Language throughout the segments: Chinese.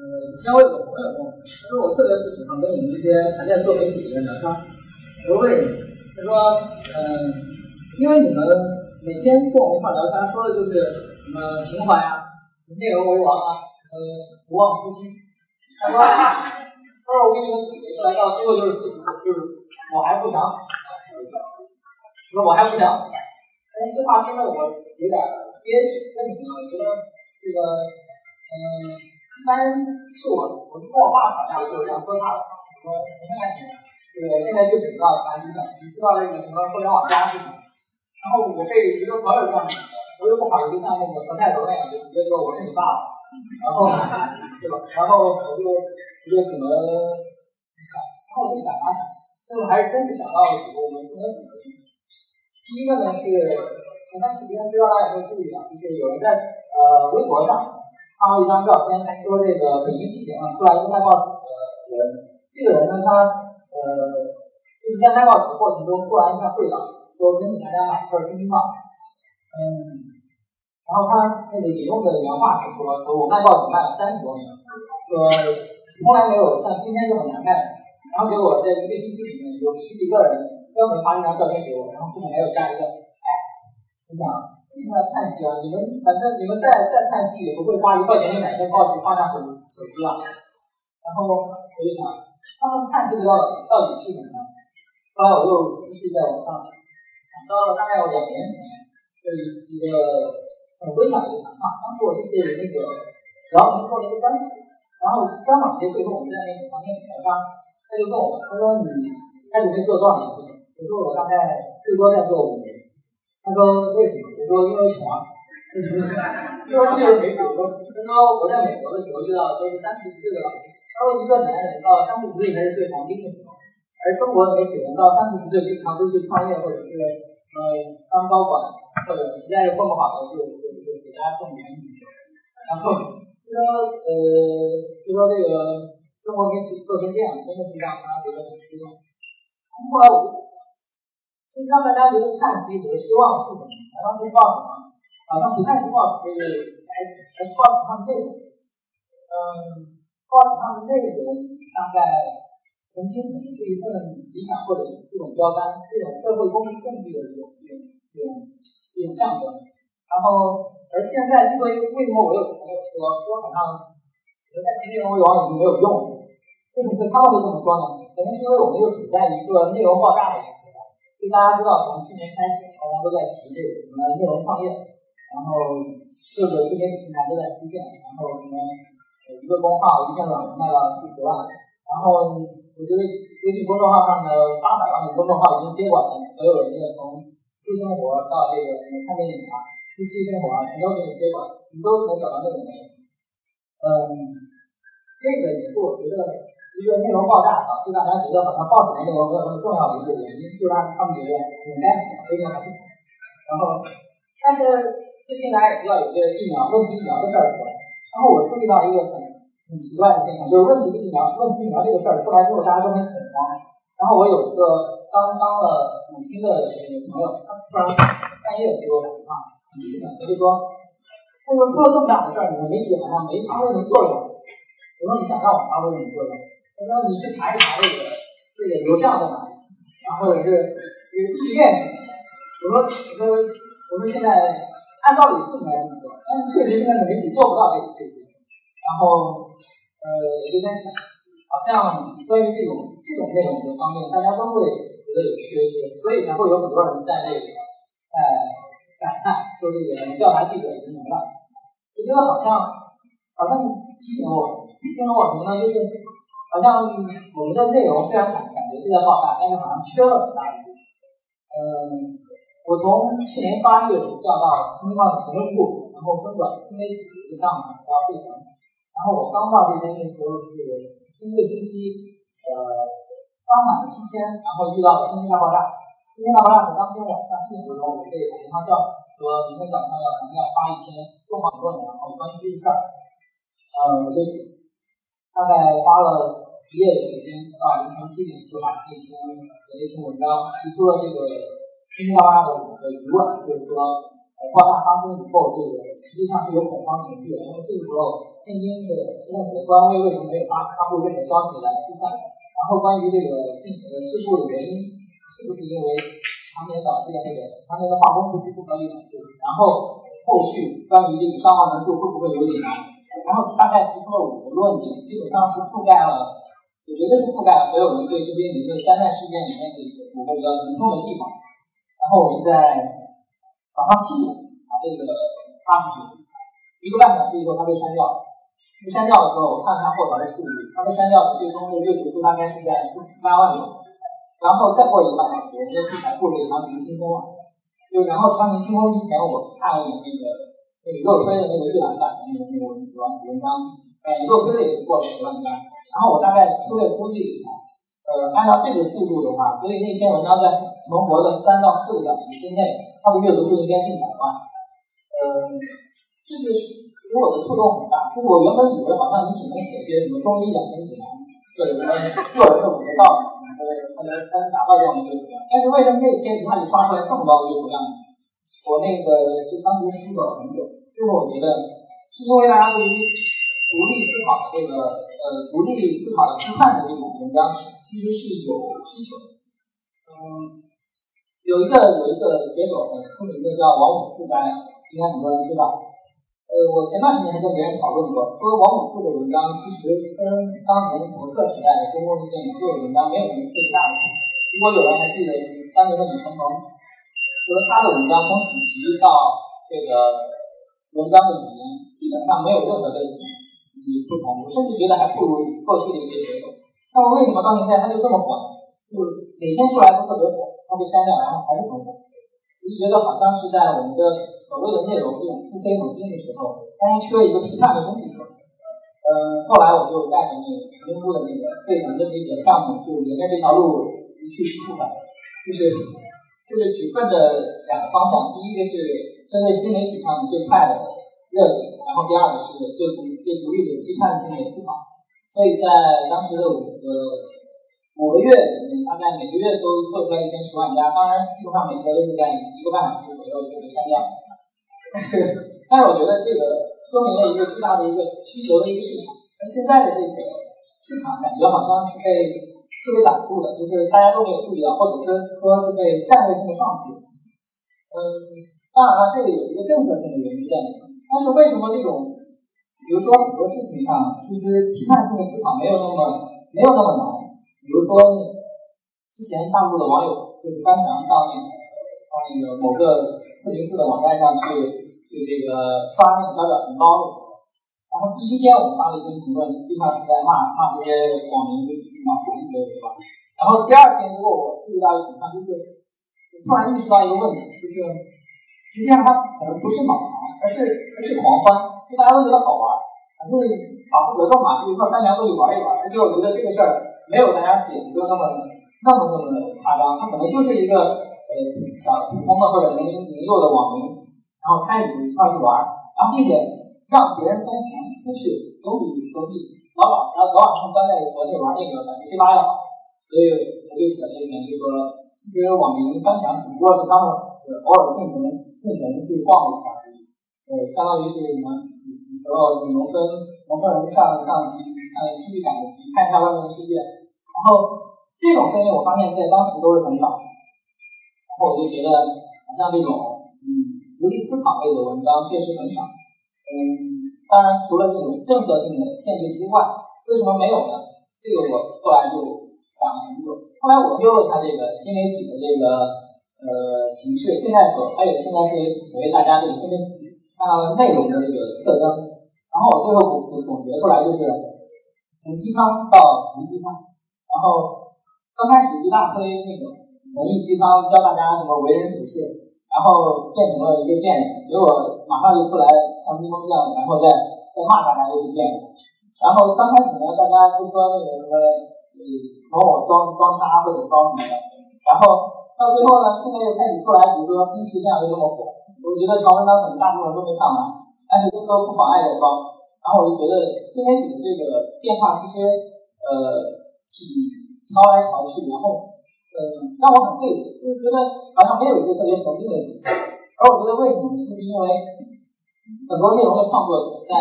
呃以前我有个朋友问我，他说我特别不喜欢跟你们这些还在做媒体的人聊天。我说为什么？他说，嗯，因为你们每天跟我们一块聊天，说的就是什么情怀啊，内容为王啊，呃，不忘初心。他说，他说我给你们总结出来，到最后就是四个字，就是我还不想死。说我还不想死。但这话听得我有点憋屈。为什么？我觉得这个，嗯。一般是我，我是跟我爸吵架的时候这样说他的。我说你看你，这个现在就知道了，你想你知道那个什么互联网加是吗？然后我被一个朋友这样子，我又不好意思像那个何赛德那样就直接说我是你爸爸，然后对吧？然后我就我就只能想，然后我就想啊想，最后还是真是想到了几个我们不能死的地方。第一个呢是前段时间不知道大家有没有注意到，就是有人在呃微博上。发了一张照片，说这个北京地铁上出来一个卖报纸的人。这个人呢，他呃，就是在卖报纸的过程中突然一下跪倒，说恳请大家买一份《新京报》。嗯，然后他那个引用的原话是说：说我卖报纸卖了三十多年，说从来没有像今天这么难卖。然后结果在一个星期里面，有十几个人专门发一张照片给我，然后后面还有加一个，哎，我想。为什么要叹息啊？你们反正你们再再叹息也不会花一块钱就买一份报纸放下手手机了。然后我就想，他们叹息的到底到底是什么呢？后来我又继续在网上想，想到了大概有两年前的一一个很微小的一个谈话。当时我是给那个姚明做了一个专访，然后专访结束以后，我们在那个房间里聊天，他就问我，他说你还准备做多少年节目？我说我大概最多再做五年。他说为什么？我说因为穷啊。为什么？因为这就是没走过。他说我在美国的时候遇到的都是三四十岁的老人。他说一个男人到三四十岁才是最黄金的时候，而中国媒体人到三四十岁基本上都是创业或者是呃当高管，或者实在是混不好的就就就给大家种园。然后就说呃就说这个中国媒体做成这样，真的是让大家觉得很失望。后来我就想。就是让大家觉得叹息和失望是什么？难道是报纸吗？好像不太是报纸这个载体，而是报纸上的内容。嗯，报纸上的内容大概曾经可能是一份理想或者一种标杆，这种社会公平正义的一种一种一种一种象征。然后，而现在之所以为什么我有朋友说说好像我在提内容为王已经没有用了，为什么会他们会这么说呢？可能是因为我们又处在一个内容爆炸的一个时代。就大家知道，从去年开始，大家都在提这个什么内容创业，然后各个自媒体平台都在出现，然后什么一个公号一篇软文卖到数十万，然后我觉得微信公众号上的八百万的公众号已经接管了所有人的从私生活到这个什么看电影啊、夫妻生活啊，全都给你接管，你都能找到那种内容。嗯，这个也是我觉得。一个内容爆炸啊，就让大家觉得好像报纸的内容没有那么重要的一个原因，就是让他们觉得我该死，为什么还不死？然后，但是最近大家也知道有一个疫苗问题疫苗的事儿出来，然后我注意到一个很很奇怪的现象，就是问题疫苗问题疫苗这个事儿出来之后，大家都很恐慌。然后我有一个刚当了母亲的女朋友，他突然半夜给我打电话，很气愤，他就说：“他说出了这么大的事儿，你们媒体好像没发挥什么作用。”我说：“你想让我发挥什么作用？”我说你去查一查这个这个流向在哪里，然后或者是这个地面是什么？我说我说我说现在按道理是应该这么做，但是确实现在的媒体做不到这这些。然后呃有在想，好像关于这种这种内容的方面，大家都会觉得有缺失，所以才会有很多人在那个在感叹说这个调查记者已经没了。我觉得好像好像提醒了我提醒了我什么呢？就是。好像我们的内容虽然感感觉是在爆炸，但是好像缺了很大一部分。嗯，我从去年八月调到新京报的评论部，然后分管新媒体的一个项目，叫费城。然后我刚到这边的时候是第一个星期，呃，刚满七天，然后遇到了天津大爆炸。天津大爆炸的当天晚上一点多钟，我被我电话叫醒，说明天早上要咱们要发一篇重磅论文，然后关于这个事儿。嗯，我就写。大概花了一夜的时间，到凌晨七点就把那篇写了一篇文章，提出了这个天津大爆炸的五个疑问，就是说，爆炸发生以后，这个实际上是有恐慌情绪的，因为这个时候京津的市政府的官微为什么没有发发布这个消息来疏散？然后关于这个性呃事故的原因，是不是因为常年导致的那个常年的化工不不合理导致？然后后续关于这个伤亡人数会不会有隐瞒？然后大概提出了五个论点，基本上是覆盖了，我觉得是覆盖了所有人对这些理论灾难事件里面的一个五个比较疼痛的地方。然后我是在早上七点把这个发出去，一个半小时以后它被删掉了。被删掉的时候，我看了看后台的数据，它被删掉的最终的阅读数大概是在四十七八万种。然后再过一个半小时，我们的素材库被强行清空了。就然后强行清空之前，我看了一眼那个你给我推的那个预览版的那个那个文文文章，呃，热推的也是过了十万加。然后我大概粗略估计了一下。呃，按照这个速度的话，所以那篇文章在存活的三到四个小时之内，它的阅读数应该近百万。呃，这个是给我的触动很大。就是我原本以为好像你只能写一些什么中医养生指南，或者什么做人的五个道理之类的，才能才能达到这样的阅读量。但是为什么那天一下就刷出来这么高的阅读量呢？我那个就当时思索了很久，最后我觉得是因为大家对于独立思考的这个。呃，独立思考的批判的这种文章是其实是有需求的。嗯，有一个有一个写手很出名的叫王五四该，应该很多人知道。呃，我前段时间还跟别人讨论过，说王五四的文章其实跟当年博客时代的公共意见领袖的文章没有什么特别大的不同。如果有人还记得当年的李承鹏和他的文章，从主题到这个文章的语言，基本上没有任何的。你不同，我甚至觉得还不如过去的一些写手。那么为什么到现在他就这么火呢？就每天出来都特别火，他被删掉，然后还是很火。我就觉得好像是在我们的所谓的内容这种突飞猛进的时候，大家缺一个批判的东西出来。嗯，后来我就带着那个成都的那个沸腾的这个项目，就沿着这条路一去不复返，就是就是只奔着两个方向。第一个是针对新媒体上最快的热点。然后第二个是对独对独立的批判性的思考，所以在当时的五个五个月里面，大概每个月都做出来一篇十万加，当然基本上每个都是在一个半小时左右就被删掉。但是，但是我觉得这个说明了一个巨大的一个需求的一个市场。那现在的这个市场感觉好像是被是被挡住的，就是大家都没有注意到，或者是说是被战略性的放弃。嗯，当然了，这个有一个政策性的原因在里面。但是为什么这种，比如说很多事情上，其实批判性的思考没有那么没有那么难。比如说，之前大陆的网友就是翻墙到那个到那个某个四零四的网站上去去这个刷那个小表情包的时候，然后第一天我们发了一篇评论，实际上是在骂骂这些网民就是脑残之类的，对吧？然后第二天如果我注意到一个情况，就是我突然意识到一个问题，就是。实际上他可能不是脑残，而是而是狂欢，因为大家都觉得好玩，反正法不责众嘛，就一块翻墙过去玩一玩。而且我觉得这个事儿没有大家解读的那么那么那么的夸张，他可能就是一个呃小普通的或者年龄年幼的网民，然后参与一块去玩，然后并且让别人翻墙出去，总比总比老老然后老晚上关在国内玩那个买个贴吧要好。所以我就写了一篇，就说其实网民翻墙只不过是他们偶尔进城。进城去逛一圈而已，呃，相当于是什么？你时候你农村农村人上上集上出去赶个集，看一下外面的世界。然后这种声音我发现，在当时都是很少。然后我就觉得，好像这种嗯独立思考类的文章确实很少。嗯，当然除了这种政策性的限制之外，为什么没有呢？这个我后来就想了很久。后来我就了他这个新媒体的这个。呃，形式现在所还有现在是所谓大家这个新媒体看到内容的这个特征，然后我最后总总结出来就是从鸡汤到毒鸡汤，然后刚开始一大堆那个文艺鸡汤教大家什么为人处事，然后变成了一个贱人，结果马上就出来像冰封这样，然后再再骂大家又是贱人，然后刚开始呢大家都说那个什么呃某某装装叉或者装什么的，然后。到最后呢，现在又开始出来，比如说新石像又那么火，我觉得长文章可能大部分人都没看完，但是都不妨碍在装。然后我就觉得新媒体的这个变化其实呃挺潮来潮去，然后嗯让我很费解，就是觉得好像没有一个特别恒定的主题。而我觉得为什么呢？就是因为很多内容的创作者在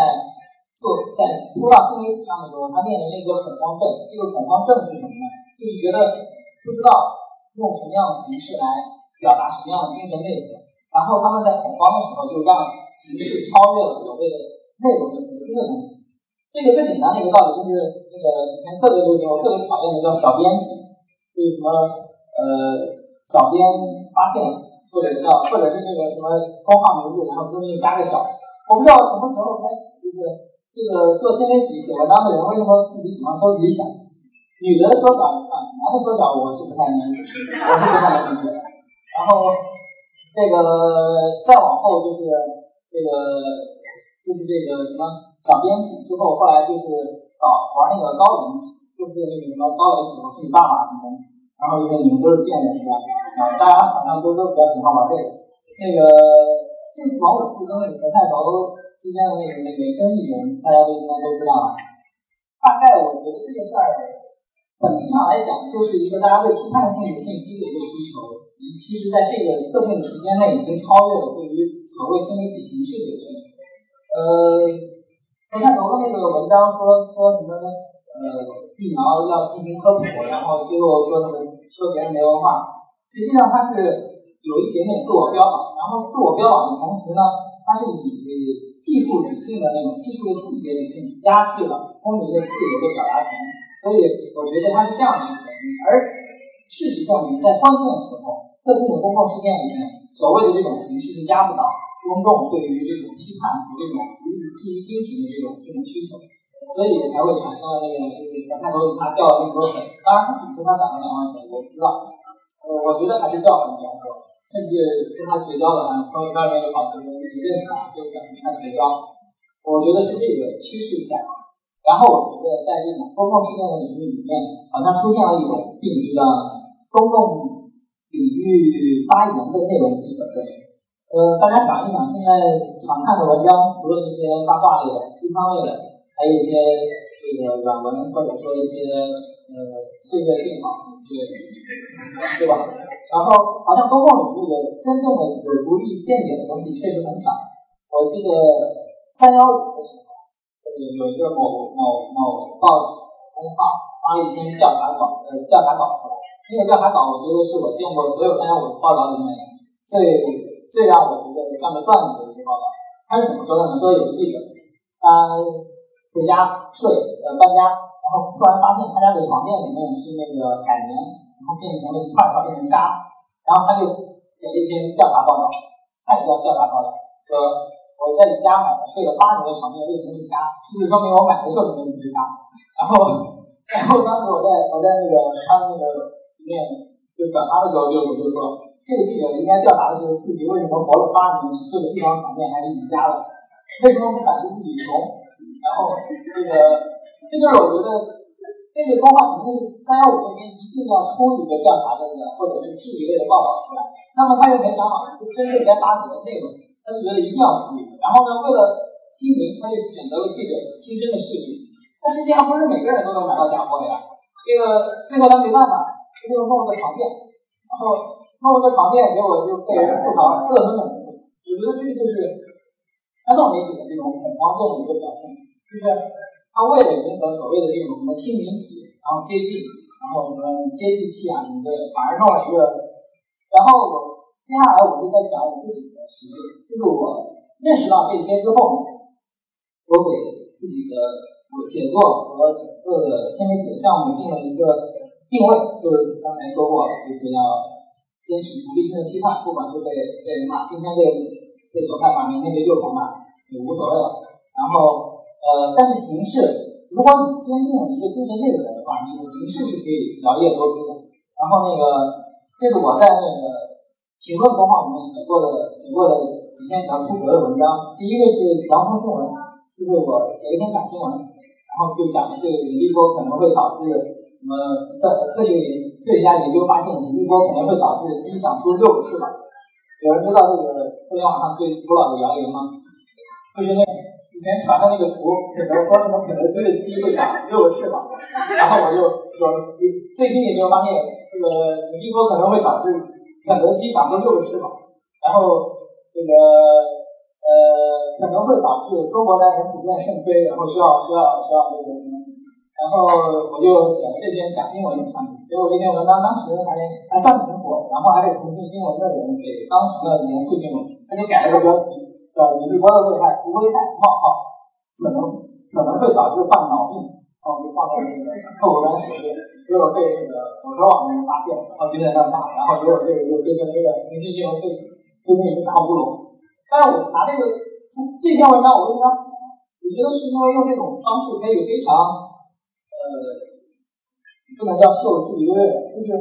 做在扑到新媒体上的时候，他面临了一个恐慌症。这个恐慌症是什么呢？就是觉得不知道用什么样的形式来表达什么样的精神内容，然后他们在恐慌的时候就让形式超越了所谓的内容的核心的东西。这个最简单的一个道理就是那个以前特别流行，我特别讨厌的叫小编辑，就是什么呃小编发现，或者叫或者是那个什么公号名字，然后中间加个小。我不知道什么时候开始，就是这个做新媒体写文章的人为什么自己喜欢说自己小？女的说小就算，男的说小我是不太能，我是不太能理解。然后这个再往后就是这个就是这个什么。小编辑之后，后来就是搞玩那个高人气，就是那个什么高人气，我是你爸爸什么，然后因为你们都是贱人，是吧？啊，大家好像都都比较喜欢玩这个。那个这次王五四跟那个何赛头之间的那个那个争议，人大家都应该都知道吧。大概我觉得这个事儿本质上来讲，就是一个大家对批判性信息的一个需求，其其实在这个特定的时间内已经超越了对于所谓新媒体形式的一个需求，呃。何赛头的那个文章说说什么呃疫苗要进行科普，然后最后说什么说别人没文化，实际上他是有一点点自我标榜，然后自我标榜的同时呢，他是以技术理性的那种技术的细节理性压制了公民的自由的表达权，所以我觉得他是这样的一个核心。而事实证明，在关键时候，特定的公共事件里面，所谓的这种形式是压不倒。公众对于这种批判和这种基于精神的这种这种需求，所以才会产生了那个就是何菜头他掉了那么多粉，当然他自己说他涨了两万粉，我不知道，呃，我觉得还是掉粉比较多，甚至跟他绝交的，朋友圈里面有好几个你认识他，就跟他绝交，我觉得是这个趋势在。然后我觉得在这种公共事件的领域里面，好像出现了一种病，就叫公共领域发言的内容基本症。呃，大家想一想，现在常看的文章，除了那些八卦类的、鸡汤类的，还有一些这个软文，或者说一些呃岁月静好之类的，对吧？然后好像公共领域的真正的有独立见解的东西确实很少。我记得三幺五的时候，呃，有一个某某某报纸公号发了一篇调查稿，呃，调查稿出来。那个调查稿，我觉得是我见过所有三幺五报道里面最。最让我觉得像个段子的一个报道，他是怎么说的呢？说有个记者，他回家睡，呃搬家，然后突然发现他家的床垫里面是那个海绵，然后变成了一块块变成渣，然后他就写了一篇调查报道，他也叫调查报道，说我在你家买的睡了八年的床垫为什么是渣？是不是说明我买的时候里面是渣？然后，然后当时我在我在那个他们那个里面就转发的时候就我就说。这个记者应该调查的是自己为什么活了八年只睡了一张床垫还是宜家的，为什么不反思自己穷？然后这个，这就是我觉得这个公话肯定是三幺五那边一定要出一个调查类的或者是质疑类的报道出来。那么他又没想好真正该发哪个内容，他就觉得一定要出一个。然后呢，为了亲民，他就选择了记者亲身的视频。但实际上不是每个人都能买到假货的呀。这个最后他没办法，他就弄了个床垫，然后。弄了个床垫，结果就被人吐槽，恶狠狠的吐槽。我觉得这个就是传统媒体的这种恐慌症的一个表现，就是他为了迎合所谓的这种什么亲民体，然后接近，然后什么接地气啊什么的，反而弄了一个。然后我接下来我就在讲我自己的实践，就是我认识到这些之后，我给自己的我写作和整个的新媒体的项目定了一个定位，就是刚才说过，就是要。坚持独立性的批判，不管是被被人骂，今天被被左派骂，明天被右派骂，也无所谓了。然后，呃，但是形式，如果你坚定了一个精神内核的话，你的形式是可以摇曳多姿的。然后那个，这是我在那个评论公号里面写过的写过的几篇比较出格的文章。第一个是洋葱新闻，就是我写了一篇假新闻，然后就讲的是引力波可能会导致什么在科学研。科学家研究发现，引力波可能会导致鸡长出六个翅膀。有人知道这个互联网上最古老的谣言吗？就是那以前传的那个图，可能说什么肯德基的鸡会长六个翅膀。然后我就说，最近研究发现，这个引力波可能会导致肯德基长出六个翅膀。然后这个呃，可能会导致中国男人普遍肾亏，然后需要需要需要这个什么，然后我就写了这篇假新闻上去，结果这篇文章当时还还算挺火，然后还被腾讯新闻的人给当成了严肃新闻，他就改了个标题叫“几日播的危害危害冒号可能可能会导致患脑病”，然后就放在那个客户端首页，结果被那个某个网的人发现，然后就在那骂，然后结果这个又变成那个腾讯新闻最最近一个大乌龙。但是我拿这个。这篇文章我为什么要写呢？我觉得是因为用这种方式可以非常，呃，不能叫秀智优越，就是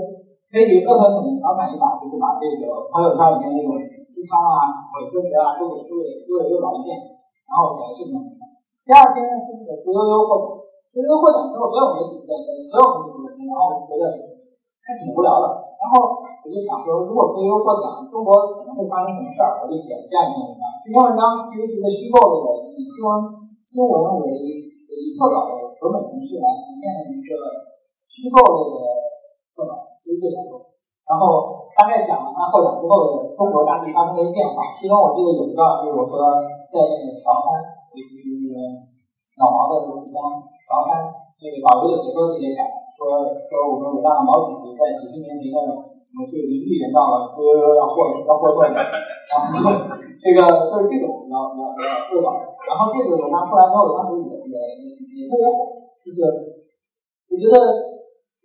可以恶狠狠的调侃一把，就是把这个朋友圈里面那种鸡汤啊、伪科学啊都给都给都给诱导一遍，然后写了这篇文章。第二篇呢是那个屠呦呦获奖，屠呦呦获奖之后，所有媒体都在所有媒体都在然后我就觉得还挺无聊的。然后我就想说，如果屠呦呦获奖，中国可能会发生什么事儿？我就写了这样一篇文章。这篇文章其实是一个虚构的，以新闻新闻为以特稿的文本形式来呈现的一个虚构类的，其实就小说。然后大概讲了他获奖之后的中国大地发生的一些变化。其中我记得有一段就是我说在那个韶山，那个老毛的故乡韶山，那个导游的解说词也改。说说我们伟大的毛主席在几十年前的什么就已经预言到了屠呦呦要获要获冠的，然后这个就是这种要要要恶搞，然后这个文章出来之后，当时也也也也特别火，就是我觉得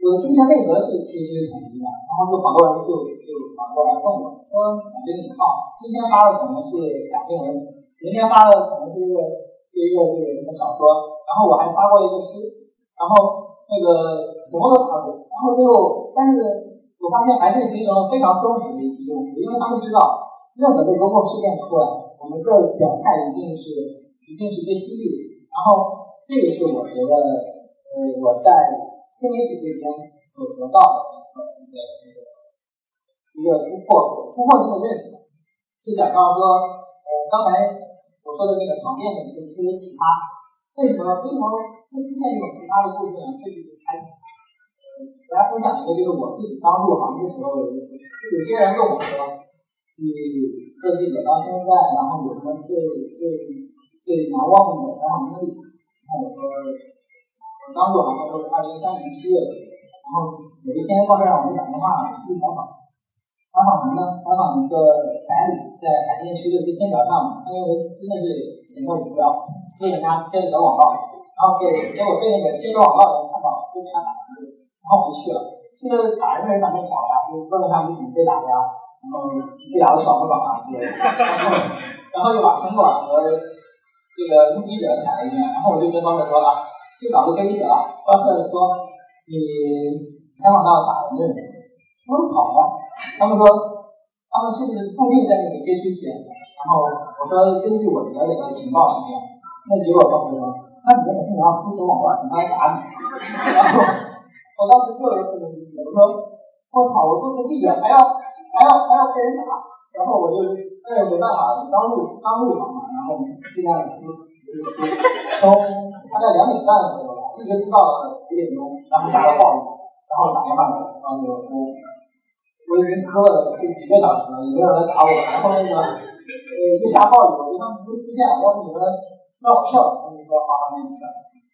我的精神内核是其实是统一的，然后就好多人就就反过来问我说，感觉你好，今天发的可能是假新闻，明天发的可能是一个是一个这个什么小说，然后我还发过一个诗，然后。那个什么都发过，然后最后，但是我发现还是形成了非常忠实的一批用户，因为他们知道，任何的公共事件出来，我们的表态一定是一定是最犀利的。然后这个是我觉得，呃，我在新媒体这边所得到的一个一个一个突破突破性的认识，就讲到说，呃，刚才我说的那个床垫的一个特别奇葩，为什么为什么？会出现这种奇葩的故事呢？这就是开，呃，大家分享一个，就是我自己刚入行的时候，有有些人问我说，你做记者到现在，然后有什么最最最难忘的采访经历？然后我说，我刚入行的时候是二零一三年七月份，然后有一天报社让我去打电话出去采访，采访什么呢？采访一个白领在海淀区的一个天桥上，他因为真的是闲得无聊，撕人家贴的小广告。然后给结果被那个接收广告的人看到，就给他打人，然后我就去了。这个打人的人反正跑了，就问问他你怎么被打的呀？然后被打的爽不爽啊？对。然后然后就把城管和这个目击者踩了一遍。然后我就跟报社说啊，这稿子给你写了。报社说你采访到打人的人，我说好呀。他们说他们是不是固定在那个街区写？然后我说根据我了解到的情报是这样。那结果告诉说。那你在每天晚上私信我，你妈打你，然后我当时特别不能理解，我说我操，我做个记者还要还要还要被人打，然后我就那也没办法，刚入刚入行嘛，然后尽量撕撕撕，从大概两点半左右吧，一直撕到了五点钟，然后下了暴雨，然后打电话，然后就我我已经撕了这几个小时了，也没有人打我，然后那个呃又下暴雨，我觉得他们不会出现，要不你们。让我笑，他就说好，那你笑。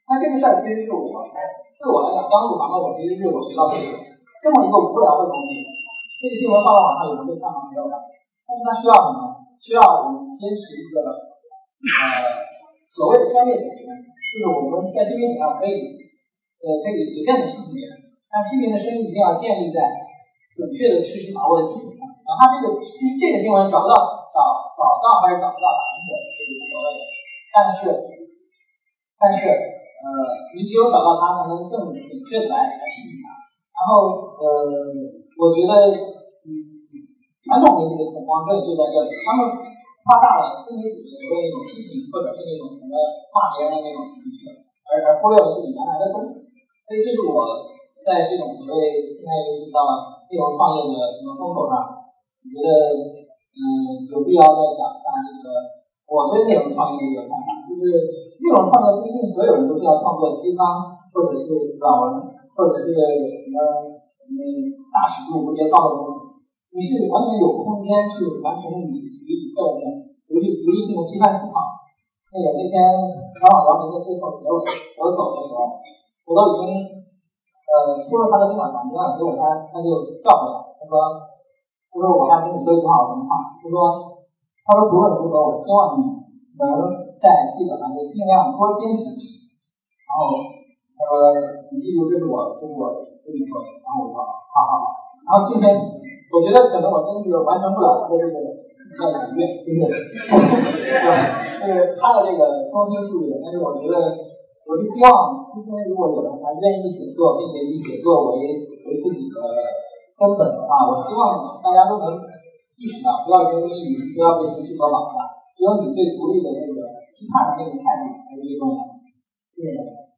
那这个事儿其实是我，对我来讲，刚入行的我其实是我学到这个这么一个无聊的东西。这个新闻放到网上有人被看吗？没有的。但是它需要什么？需要我们坚持一个呃所谓的专业性的原则，就是我们在新媒体上可以呃可以随便的批评别人，但批评的声音一定要建立在准确的事实把握的基础上。哪怕这个其实这个新闻找不到找找到还是找不到打人者是无所谓的。但是，但是，呃，你只有找到他，才能更准确的来来批评他。然后，呃，我觉得，嗯，传统媒体的恐慌症就在这里，他们夸大了新媒体的所谓那种批评，或者是那种什么骂别人的那种形式，而而忽略了自己原来的东西。所以，这是我在这种所谓现在就是到内容创业的什么风口上，我觉得，嗯，有必要再讲一下这个。我对内容创业的一个看法，就是内容创作不一定所有人都是要创作鸡汤，或者是软文，或者是什么嗯大尺度无节操的东西。你是完全有空间去完成你自己一个人的独立独立性的批判思考。那个那天采访姚明的最后结尾，我走的时候，我都已经呃出了他的宾馆房间了，结果他他就叫回来，他说他说我还跟你说一句话，我什么话？他说他说不论如何，我希望你能在这个行业尽量多坚持几年。然后他说你记住，这是我这是我跟你说的。然后我说好好好。然后今天我觉得可能我真是完成不了他的这个这个心愿，就是。就是他的这个衷心祝愿，但是我觉得，我是希望今天如果有人还愿意写作，并且以写作为为自己的根本的话，我希望大家都能意识到，不要因为语，不要被形式所绑架，只有你最独立的那个批判的那个态度才是最重要的。谢谢大家。